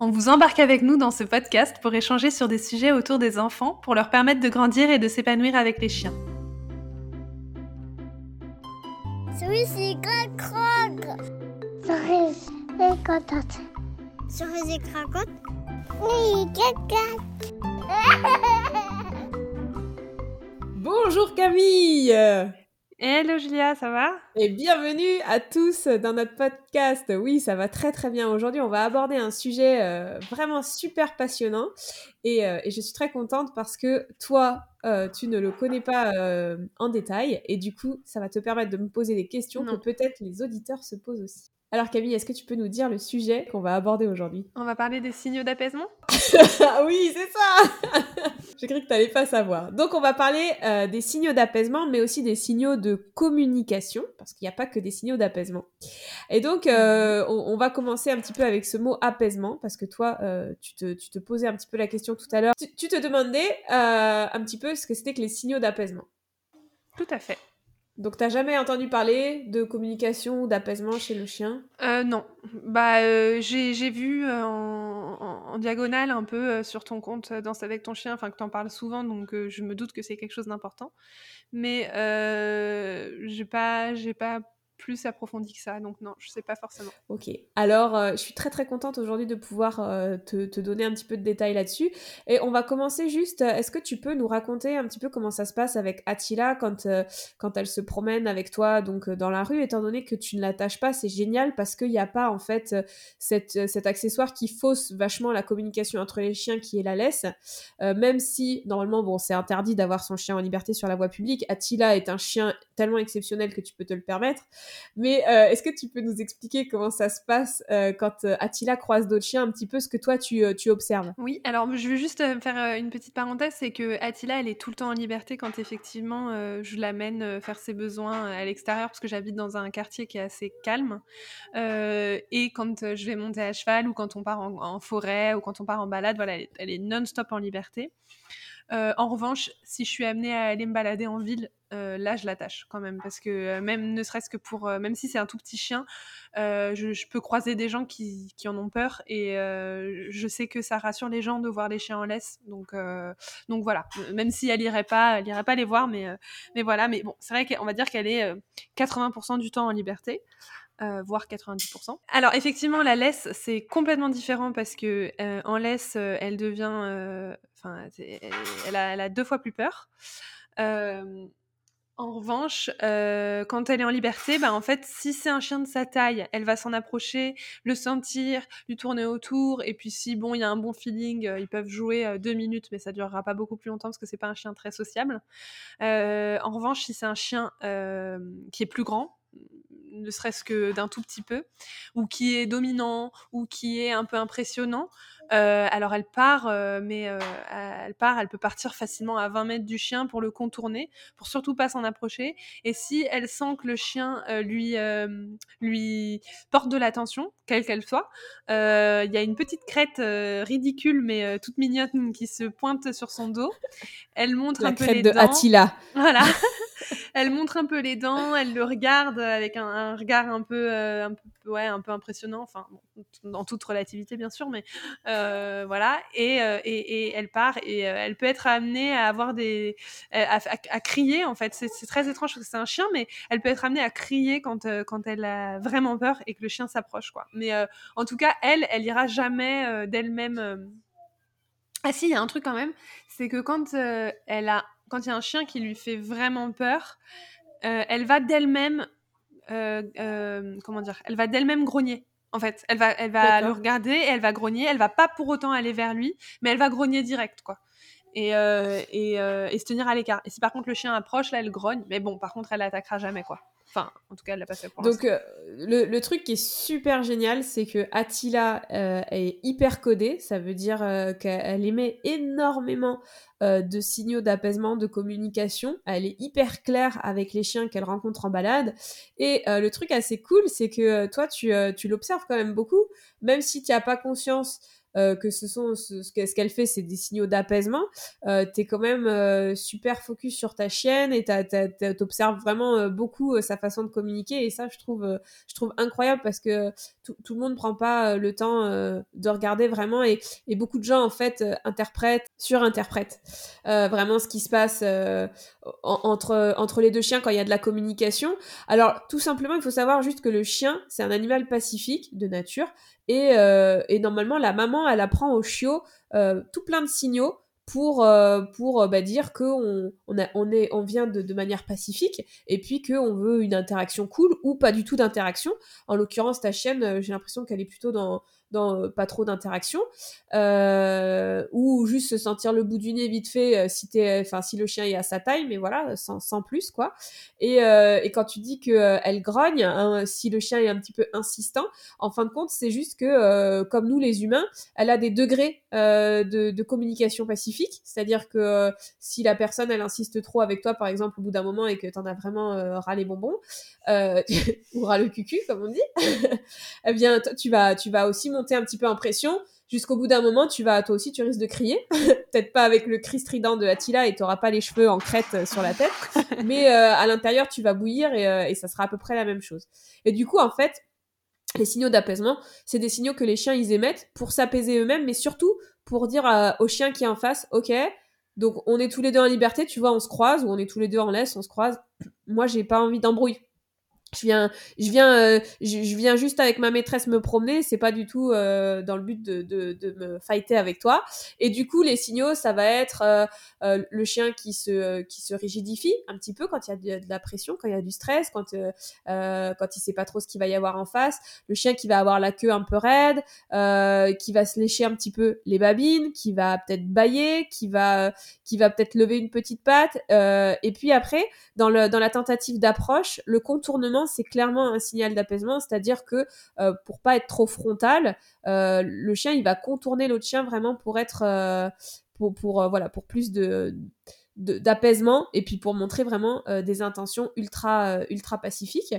On vous embarque avec nous dans ce podcast pour échanger sur des sujets autour des enfants pour leur permettre de grandir et de s'épanouir avec les chiens. Bonjour Camille Hello Julia, ça va? Et bienvenue à tous dans notre podcast. Oui, ça va très très bien. Aujourd'hui, on va aborder un sujet euh, vraiment super passionnant. Et, euh, et, je suis très contente parce que toi, euh, tu ne le connais pas en détail. Et du coup, ça va te permettre de me poser des questions que peut-être les auditeurs se posent aussi. Alors Camille, est-ce que tu peux nous dire le sujet qu'on va aborder aujourd'hui? On va parler des signaux d'apaisement? Ah oui, c'est ça J'ai cru que tu n'allais pas savoir. Donc on va parler euh, des signaux d'apaisement, mais aussi des signaux de communication, parce qu'il n'y a pas que des signaux d'apaisement. Et donc euh, on, va commencer un petit peu avec ce mot apaisement, parce que toi, euh, tu, te, posais un petit peu la question tout à l'heure. tu te demandais un petit peu ce que c'était que les signaux d'apaisement. Tout à fait. Donc t'as jamais entendu parler de communication ou d'apaisement chez le chien? Euh, Non. Bah euh, j'ai vu euh, en, diagonale un peu sur ton compte Danse avec ton chien, enfin que t'en parles souvent, donc je me doute que c'est quelque chose d'important. Mais j'ai pas j'ai pas plus approfondi que ça, donc non, je sais pas forcément. Ok, alors euh, je suis très très contente aujourd'hui de pouvoir euh, te, donner un petit peu de détails là-dessus. Et on va commencer juste, euh, est-ce que tu peux nous raconter un petit peu comment ça se passe avec Attila quand, quand elle se promène avec toi donc dans la rue, étant donné que tu ne l'attaches pas, c'est génial parce qu'il n'y a pas en fait cette, cet accessoire qui fausse vachement la communication entre les chiens qui est la laisse, même si normalement bon c'est interdit d'avoir son chien en liberté sur la voie publique, Attila est un chien tellement exceptionnel que tu peux te le permettre. Mais euh, est-ce que tu peux nous expliquer comment ça se passe euh, quand euh, Attila croise d'autres chiens, un petit peu ce que toi tu, tu observes? Oui, alors je veux juste faire une petite parenthèse, c'est que Attila, elle est tout le temps en liberté quand effectivement je l'amène faire ses besoins à l'extérieur parce que j'habite dans un quartier qui est assez calme. et quand je vais monter à cheval ou quand on part en, forêt ou quand on part en balade, voilà, elle est non-stop en liberté. En revanche, si je suis amenée à aller me balader en ville, euh, là je l'attache quand même. Parce que euh, même ne serait-ce que pour euh, même si c'est un tout petit chien je, peux croiser des gens qui, en ont peur et je sais que ça rassure les gens de voir les chiens en laisse. Donc donc voilà. Même si elle irait pas pas les voir mais mais voilà. Mais bon c'est vrai qu'on va dire qu'elle est 80% du temps en liberté voire 90%. Alors effectivement, la laisse c'est complètement différent parce que en laisse, elle devient, enfin, elle, a, deux fois plus peur. En revanche, euh, quand elle est en liberté, bah, en fait, si c'est un chien de sa taille, elle va s'en approcher, le sentir, lui tourner autour, et puis si bon, il y a un bon feeling, euh, ils peuvent jouer euh, deux minutes, mais ça durera pas beaucoup plus longtemps parce que c'est pas un chien très sociable. en revanche, si c'est un chien qui est plus grand, ne serait-ce que d'un tout petit peu, ou qui est dominant, ou qui est un peu impressionnant, euh, alors elle part, euh, mais euh, elle part, elle peut partir facilement à 20 mètres du chien pour le contourner, pour surtout pas s'en approcher. Et si elle sent que le chien lui lui porte de l'attention, quelle qu'elle soit, il y a une petite crête ridicule mais toute mignonne qui se pointe sur son dos. Elle montre un peu les de Attila. Voilà. elle montre un peu les dents, elle le regarde avec un, regard un peu, un peu, ouais, un peu impressionnant, enfin, dans toute relativité bien sûr, mais euh, voilà, euh, et, et, elle part et euh, elle peut être amenée à avoir des, à, à, crier en fait. C'est très étrange parce que c'est un chien, mais elle peut être amenée à crier quand quand elle a vraiment peur et que le chien s'approche quoi. Mais en tout cas, elle, elle ira jamais d'elle-même. Ah si, il y a un truc quand même, c'est que quand elle a, quand il y a un chien qui lui fait vraiment peur, elle va d'elle-même, comment dire, elle va d'elle-même grogner en fait. Elle va, elle va le regarder, elle va grogner, elle va pas pour autant aller vers lui, mais elle va grogner direct, quoi. et, et, et, se tenir à l'écart. Et si par contre le chien approche, là, elle grogne. Mais bon, par contre, elle attaquera jamais, quoi. Enfin, en tout cas, elle l'a pas fait pour Donc, le, le, truc qui est super génial, c'est que Attila est hyper codée. Ça veut dire qu'elle émet énormément de signaux d'apaisement, de communication. Elle est hyper claire avec les chiens qu'elle rencontre en balade. Et le truc assez cool, c'est que toi, tu, tu l'observes quand même beaucoup, même si tu n'as pas conscience euh, que ce sont ce, ce qu'elle fait, c'est des signaux d'apaisement. Euh, t'es quand même euh, super focus sur ta chienne et t'observes vraiment euh, beaucoup sa façon de communiquer et ça, je trouve, je trouve incroyable parce que tout, le monde prend pas le temps de regarder vraiment et, et, beaucoup de gens en fait interprètent, surinterprètent vraiment ce qui se passe entre entre les deux chiens quand il y a de la communication. Alors tout simplement, il faut savoir juste que le chien, c'est un animal pacifique de nature et, et, normalement, la maman, elle apprend au chiot euh, tout plein de signaux pour, euh, pour bah, dire qu'on on on est, on vient de, de manière pacifique et puis qu'on veut une interaction cool ou pas du tout d'interaction. En l'occurrence, ta chienne, j'ai l'impression qu'elle est plutôt dans, dans pas trop d'interaction euh, ou juste se sentir le bout du nez vite fait si t'es enfin si le chien est à sa taille mais voilà sans, sans plus quoi. Et, euh, et quand tu dis que elle grogne hein, si le chien est un petit peu insistant en fin de compte c'est juste que comme nous les humains elle a des degrés de, communication pacifique. C'est-à-dire que si la personne elle insiste trop avec toi par exemple au bout d'un moment et que t'en as vraiment ras les bonbons ou ras le cucu comme on dit eh bien toi, tu vas tu vas aussi un petit peu en pression jusqu'au bout d'un moment, tu vas, toi aussi, tu risques de crier. Peut-être pas avec le cri strident de Attila et tu n'auras pas les cheveux en crête euh, sur la tête. mais euh, à l'intérieur, tu vas bouillir et, euh, et, ça sera à peu près la même chose. Et du coup, en fait, les signaux d'apaisement, c'est des signaux que les chiens, ils émettent pour s'apaiser eux-mêmes, mais surtout pour dire au chien qui est en face, OK, donc on est tous les deux en liberté, tu vois, on se croise, ou on est tous les deux en laisse, on se croise. Moi, j'ai pas envie d'embrouille je viens, je viens, euh, je, viens juste avec ma maîtresse me promener. C'est pas du tout euh, dans le but de, de, de, me fighter avec toi. Et du coup, les signaux, ça va être euh, le chien qui se, qui se rigidifie un petit peu quand il y a de, la pression, quand il y a du stress, quand, quand il sait pas trop ce qu'il va y avoir en face. Le chien qui va avoir la queue un peu raide, qui va se lécher un petit peu les babines, qui va peut-être bailler, qui va, qui va peut-être lever une petite patte. et puis après, dans le, dans la tentative d'approche, le contournement c'est clairement un signal d'apaisement, c'est-à-dire que euh, pour pas être trop frontal, euh, le chien il va contourner l'autre chien vraiment pour être euh, pour, pour voilà pour plus d'apaisement et puis pour montrer vraiment des intentions ultra pacifiques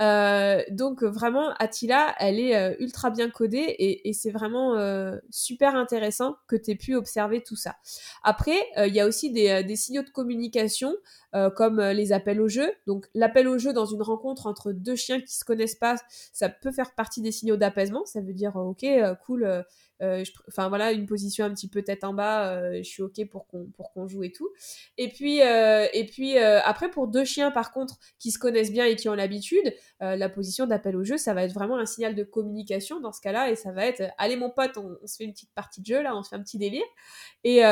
euh, donc vraiment, Attila, elle est euh, ultra bien codée et, et c'est vraiment euh, super intéressant que tu aies pu observer tout ça. Après, il y a aussi des, des, signaux de communication comme les appels au jeu. Donc l'appel au jeu dans une rencontre entre deux chiens qui se connaissent pas, ça peut faire partie des signaux d'apaisement. Ça veut dire, ok, cool euh, enfin voilà, une position un petit peu tête en bas, euh, je suis ok pour qu'on pour qu'on joue et tout. Et puis euh, et puis après pour deux chiens par contre qui se connaissent bien et qui ont l'habitude, la position d'appel au jeu, ça va être vraiment un signal de communication dans ce cas-là et ça va être allez mon pote, on, se fait une petite partie de jeu là, on se fait un petit délire et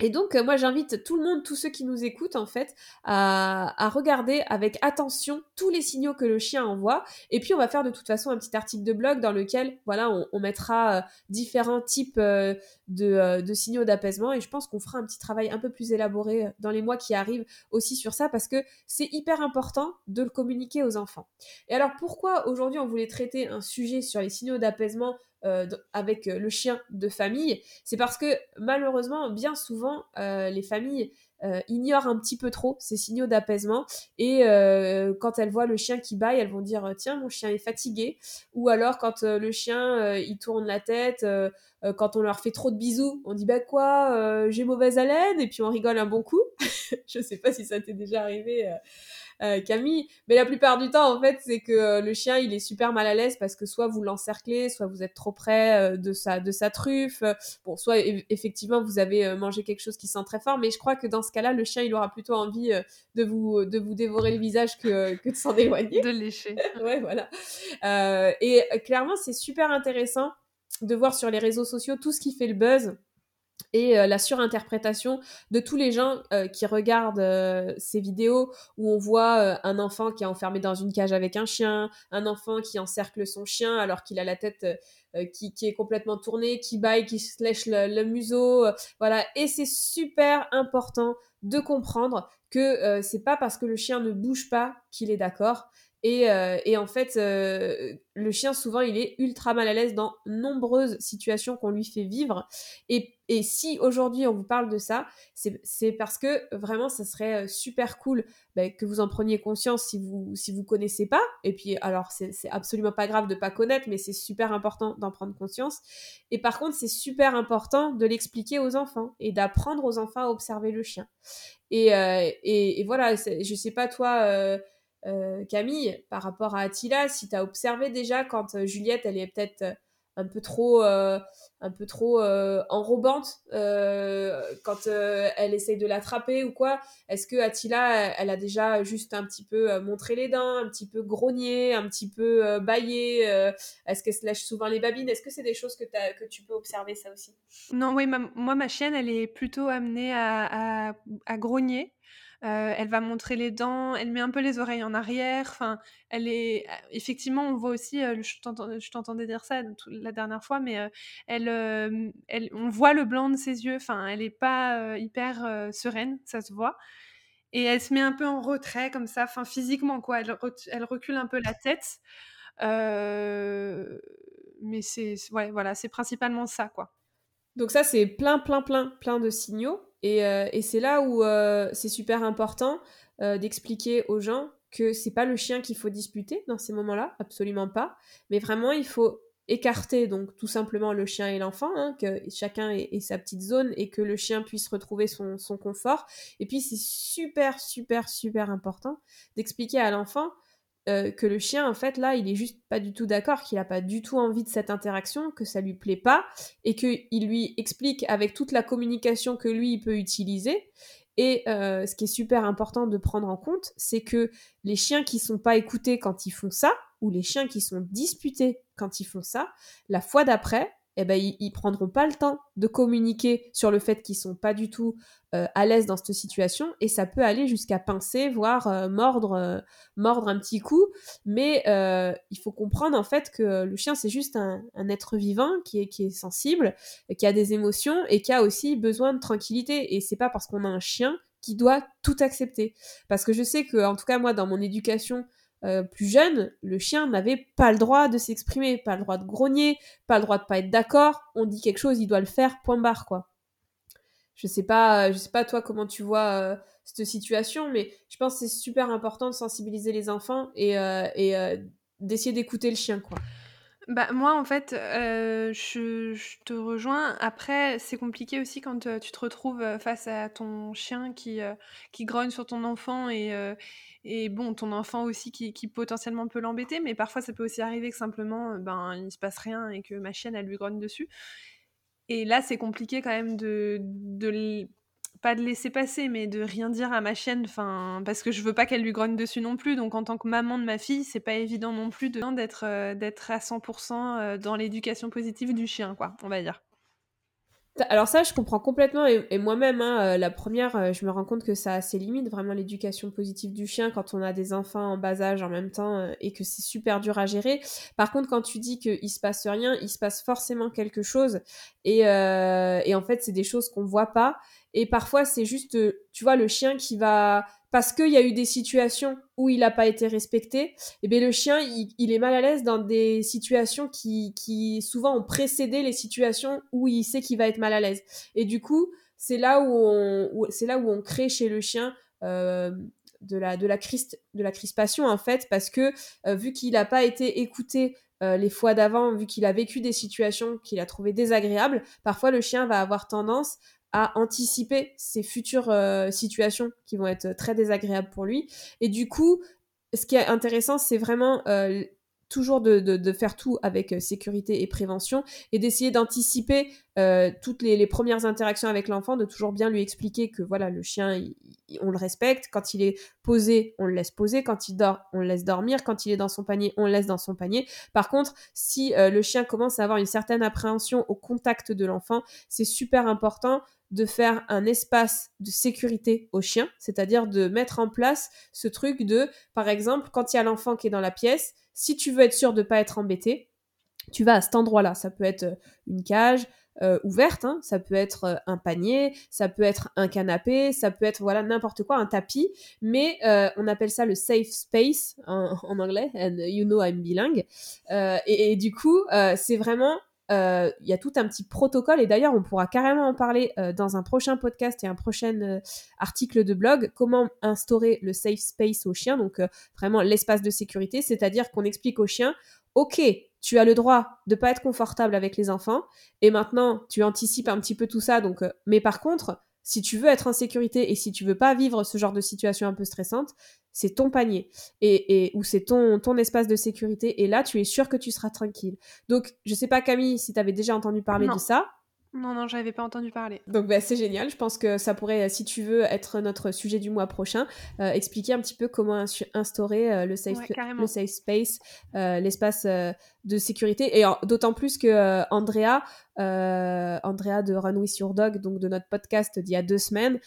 et donc, euh, moi, j'invite tout le monde, tous ceux qui nous écoutent, en fait, à, regarder avec attention tous les signaux que le chien envoie. Et puis, on va faire de toute façon un petit article de blog dans lequel, voilà, on, mettra euh, différents types euh, de, signaux d'apaisement. Et je pense qu'on fera un petit travail un peu plus élaboré dans les mois qui arrivent aussi sur ça, parce que c'est hyper important de le communiquer aux enfants. Et alors, pourquoi aujourd'hui on voulait traiter un sujet sur les signaux d'apaisement euh, avec euh, le chien de famille, c'est parce que malheureusement, bien souvent, euh, les familles ignorent un petit peu trop ces signaux d'apaisement et quand elles voient le chien qui baille, elles vont dire tiens mon chien est fatigué ou alors quand le chien il tourne la tête, quand on leur fait trop de bisous, on dit bah quoi j'ai mauvaise haleine? Et puis on rigole un bon coup. Je sais pas si ça t'est déjà arrivé euh, Camille. Mais la plupart du temps, en fait, c'est que euh, le chien, il est super mal à l'aise parce que soit vous l'encerclez, soit vous êtes trop près euh, de sa, de sa truffe. Bon, soit effectivement, vous avez mangé quelque chose qui sent très fort. Mais je crois que dans ce cas-là, le chien, il aura plutôt envie de, vous, de vous dévorer le visage que, que de s'en éloigner. De lécher. ouais, voilà. et clairement, c'est super intéressant de voir sur les réseaux sociaux tout ce qui fait le buzz et la surinterprétation de tous les gens qui regardent ces vidéos où on voit un enfant qui est enfermé dans une cage avec un chien, un enfant qui encercle son chien alors qu'il a la tête qui, qui, est complètement tournée, qui baille, qui se lèche le, museau, voilà. Et c'est super important de comprendre que c'est pas parce que le chien ne bouge pas qu'il est d'accord. Et, euh, et, en fait, euh, le chien, souvent, il est ultra mal à l'aise dans nombreuses situations qu'on lui fait vivre. Et, si aujourd'hui on vous parle de ça, c'est parce que vraiment, ça serait euh, super cool bah, que vous en preniez conscience si vous si vous connaissez pas. Et puis, alors, c'est absolument pas grave de pas connaître, mais c'est super important d'en prendre conscience. Et par contre, c'est super important de l'expliquer aux enfants et d'apprendre aux enfants à observer le chien. Et, et, voilà, je sais pas toi euh, Camille, par rapport à Attila, si tu as observé déjà quand euh, Juliette, elle est peut-être euh, un peu trop, un peu trop enrobante quand elle essaye de l'attraper ou quoi, est-ce que Attila, elle, a déjà juste un petit peu montré les dents, un petit peu grogné, un petit peu baillé Est-ce qu'elle se lèche souvent les babines? Est-ce que c'est des choses que, que tu peux observer ça aussi? Non, oui, moi, ma chienne, elle est plutôt amenée à, à grogner. Elle va montrer les dents, elle met un peu les oreilles en arrière. Enfin, elle est effectivement, on voit aussi. Je t'entendais dire ça la dernière fois, mais elle, elle, on voit le blanc de ses yeux. Enfin, elle est pas hyper sereine, ça se voit. Et elle se met un peu en retrait comme ça, enfin physiquement quoi. Elle, elle recule un peu la tête. mais c'est ouais, voilà, c'est principalement ça quoi. Donc ça, c'est plein, plein, plein, plein de signaux. Euh, et, c'est là où euh, c'est super important euh, d'expliquer aux gens que c'est pas le chien qu'il faut disputer dans ces moments-là, absolument pas. Mais vraiment, il faut écarter donc tout simplement le chien et l'enfant, hein, que chacun ait, sa petite zone et que le chien puisse retrouver son, son confort. Et puis c'est super, super, super important d'expliquer à l'enfant euh, que le chien, en fait, là, il est juste pas du tout d'accord, qu'il a pas du tout envie de cette interaction, que ça lui plaît pas, et qu'il lui explique avec toute la communication que lui, il peut utiliser. Et euh, ce qui est super important de prendre en compte, c'est que les chiens qui sont pas écoutés quand ils font ça, ou les chiens qui sont disputés quand ils font ça, la fois d'après, eh ben, ils, ils, prendront pas le temps de communiquer sur le fait qu'ils sont pas du tout euh, à l'aise dans cette situation et ça peut aller jusqu'à pincer, voire euh, mordre, euh, mordre un petit coup. Mais il faut comprendre en fait que le chien c'est juste un, un, être vivant qui est, qui est sensible, qui a des émotions et qui a aussi besoin de tranquillité. Et c'est pas parce qu'on a un chien qui doit tout accepter. Parce que je sais que, en tout cas moi, dans mon éducation euh, plus jeune, le chien n'avait pas le droit de s'exprimer, pas le droit de grogner, pas le droit de pas être d'accord. On dit quelque chose, il doit le faire, point barre, quoi. Je sais pas, je sais pas toi comment tu vois euh, cette situation, mais je pense que c'est super important de sensibiliser les enfants et, euh, et d'essayer d'écouter le chien, quoi. Bah, moi, en fait, je, je, te rejoins. Après, c'est compliqué aussi quand tu te retrouves face à ton chien qui, qui grogne sur ton enfant et, et bon, ton enfant aussi qui, qui potentiellement peut l'embêter, mais parfois ça peut aussi arriver que simplement, euh, ben, il se passe rien et que ma chienne, elle lui grogne dessus. Et là, c'est compliqué quand même de, de pas de laisser passer, mais de rien dire à ma chienne, enfin, parce que je veux pas qu'elle lui grogne dessus non plus. Donc, en tant que maman de ma fille, c'est pas évident non plus d'être euh, d'être à 100% euh, dans l'éducation positive du chien, quoi, on va dire. Alors ça, je comprends complètement, et, moi-même, hein, euh, la première, euh, je me rends compte que ça a ses limites, vraiment l'éducation positive du chien quand on a des enfants en bas âge en même temps, euh, et que c'est super dur à gérer. Par contre, quand tu dis qu'il se passe rien, il se passe forcément quelque chose, et, et en fait, c'est des choses qu'on voit pas, et parfois, c'est juste, tu vois, le chien qui va parce qu'il y a eu des situations où il n'a pas été respecté, et eh bien le chien, il, est mal à l'aise dans des situations qui, souvent ont précédé les situations où il sait qu'il va être mal à l'aise. Et du coup, c'est là où on, c'est là où on crée chez le chien euh, de la de la de la crispation en fait, parce que euh, vu qu'il n'a pas été écouté euh, les fois d'avant, vu qu'il a vécu des situations qu'il a trouvées désagréables, parfois le chien va avoir tendance à anticiper ces futures euh, situations qui vont être très désagréables pour lui. Et du coup, ce qui est intéressant, c'est vraiment euh, toujours de, faire tout avec euh, sécurité et prévention et d'essayer d'anticiper euh, toutes les, premières interactions avec l'enfant, de toujours bien lui expliquer que voilà, le chien, on le respecte. Quand il est posé, on le laisse poser. Quand il dort, on le laisse dormir. Quand il est dans son panier, on le laisse dans son panier. Par contre, si euh, le chien commence à avoir une certaine appréhension au contact de l'enfant, c'est super important de faire un espace de sécurité au chien, c'est-à-dire de mettre en place ce truc de, par exemple, quand il y a l'enfant qui est dans la pièce, si tu veux être sûr de ne pas être embêté, tu vas à cet endroit-là. Ça peut être euh, une cage euh, ouverte, hein. ça peut être euh, un panier, ça peut être un canapé, ça peut être voilà n'importe quoi, un tapis, mais on appelle ça le safe space en, anglais, and you know I'm bilingue. Et, et, du coup, c'est vraiment il y a tout un petit protocole et d'ailleurs on pourra carrément en parler dans un prochain podcast et un prochain article de blog comment instaurer le safe space au chien donc vraiment l'espace de sécurité c'est-à-dire qu'on explique au chien ok tu as le droit de pas être confortable avec les enfants et maintenant tu anticipes un petit peu tout ça donc mais par contre si tu veux être en sécurité et si tu veux pas vivre ce genre de situation un peu stressante, c'est ton panier et, et ou c'est ton, ton espace de sécurité et là tu es sûr que tu seras tranquille. Donc je sais pas Camille si tu avais déjà entendu parler de ça. Non, non, j'avais pas entendu parler. Donc bah, c'est génial, je pense que ça pourrait, si tu veux, être notre sujet du mois prochain, euh, expliquer un petit peu comment instaurer euh, le, safe, le safe space, euh, l'espace de sécurité, et d'autant plus que Andrea, Andrea de Run With Your Dog, donc de notre podcast d'il y a deux semaines,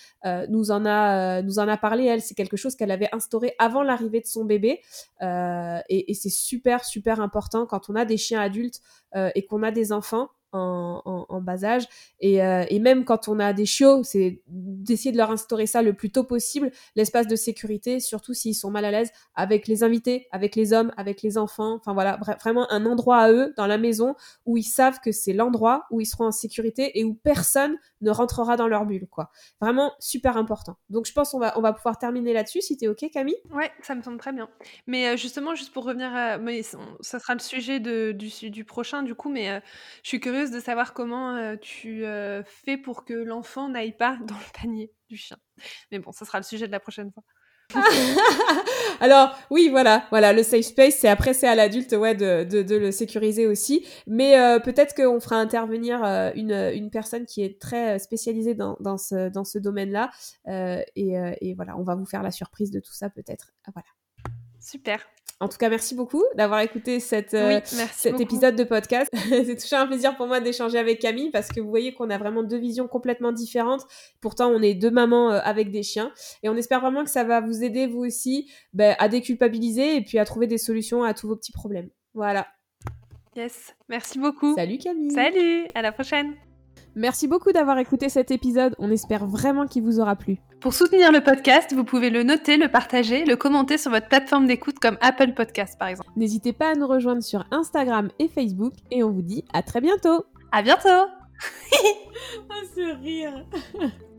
nous, en a, nous en a parlé, elle, c'est quelque chose qu'elle avait instauré avant l'arrivée de son bébé, et, et c'est super, super important quand on a des chiens adultes et qu'on a des enfants, en, bas âge. Euh, et, même quand on a des chiots, c'est d'essayer de leur instaurer ça le plus tôt possible, l'espace de sécurité, surtout s'ils sont mal à l'aise avec les invités, avec les hommes, avec les enfants. Enfin voilà, vraiment un endroit à eux dans la maison où ils savent que c'est l'endroit où ils seront en sécurité et où personne ne rentrera dans leur bulle, quoi. Vraiment super important. Donc je pense qu'on va, on va pouvoir terminer là-dessus, si t'es ok, Camille? Ouais, ça me semble très bien. Mais euh, justement, juste pour revenir à... Mais ça sera le sujet de, du, du prochain, du coup, mais euh, je suis curieuse de savoir comment euh, tu euh, fais pour que l'enfant n'aille pas dans le panier du chien. Mais bon, ce sera le sujet de la prochaine fois. Alors oui, voilà, voilà, le safe space, c'est après c'est à l'adulte, ouais, de, de, le sécuriser aussi. Mais euh, peut-être qu'on fera intervenir une, une, personne qui est très spécialisée dans, dans ce, dans ce domaine-là. Et, et, voilà, on va vous faire la surprise de tout ça peut-être. Voilà. Super. En tout cas, merci beaucoup d'avoir écouté cette, euh, cet épisode de podcast. c'est toujours un plaisir pour moi d'échanger avec Camille parce que vous voyez qu'on a vraiment deux visions complètement différentes. Pourtant, on est deux mamans euh, avec des chiens. Et on espère vraiment que ça va vous aider, vous aussi, ben, à déculpabiliser et puis à trouver des solutions à tous vos petits problèmes. Voilà. Yes, merci beaucoup. Salut Camille. Salut, à la prochaine. Merci beaucoup d'avoir écouté cet épisode, on espère vraiment qu'il vous aura plu. Pour soutenir le podcast, vous pouvez le noter, le partager, le commenter sur votre plateforme d'écoute comme Apple Podcast par exemple. N'hésitez pas à nous rejoindre sur Instagram et Facebook et on vous dit à très bientôt. À bientôt. ah ce rire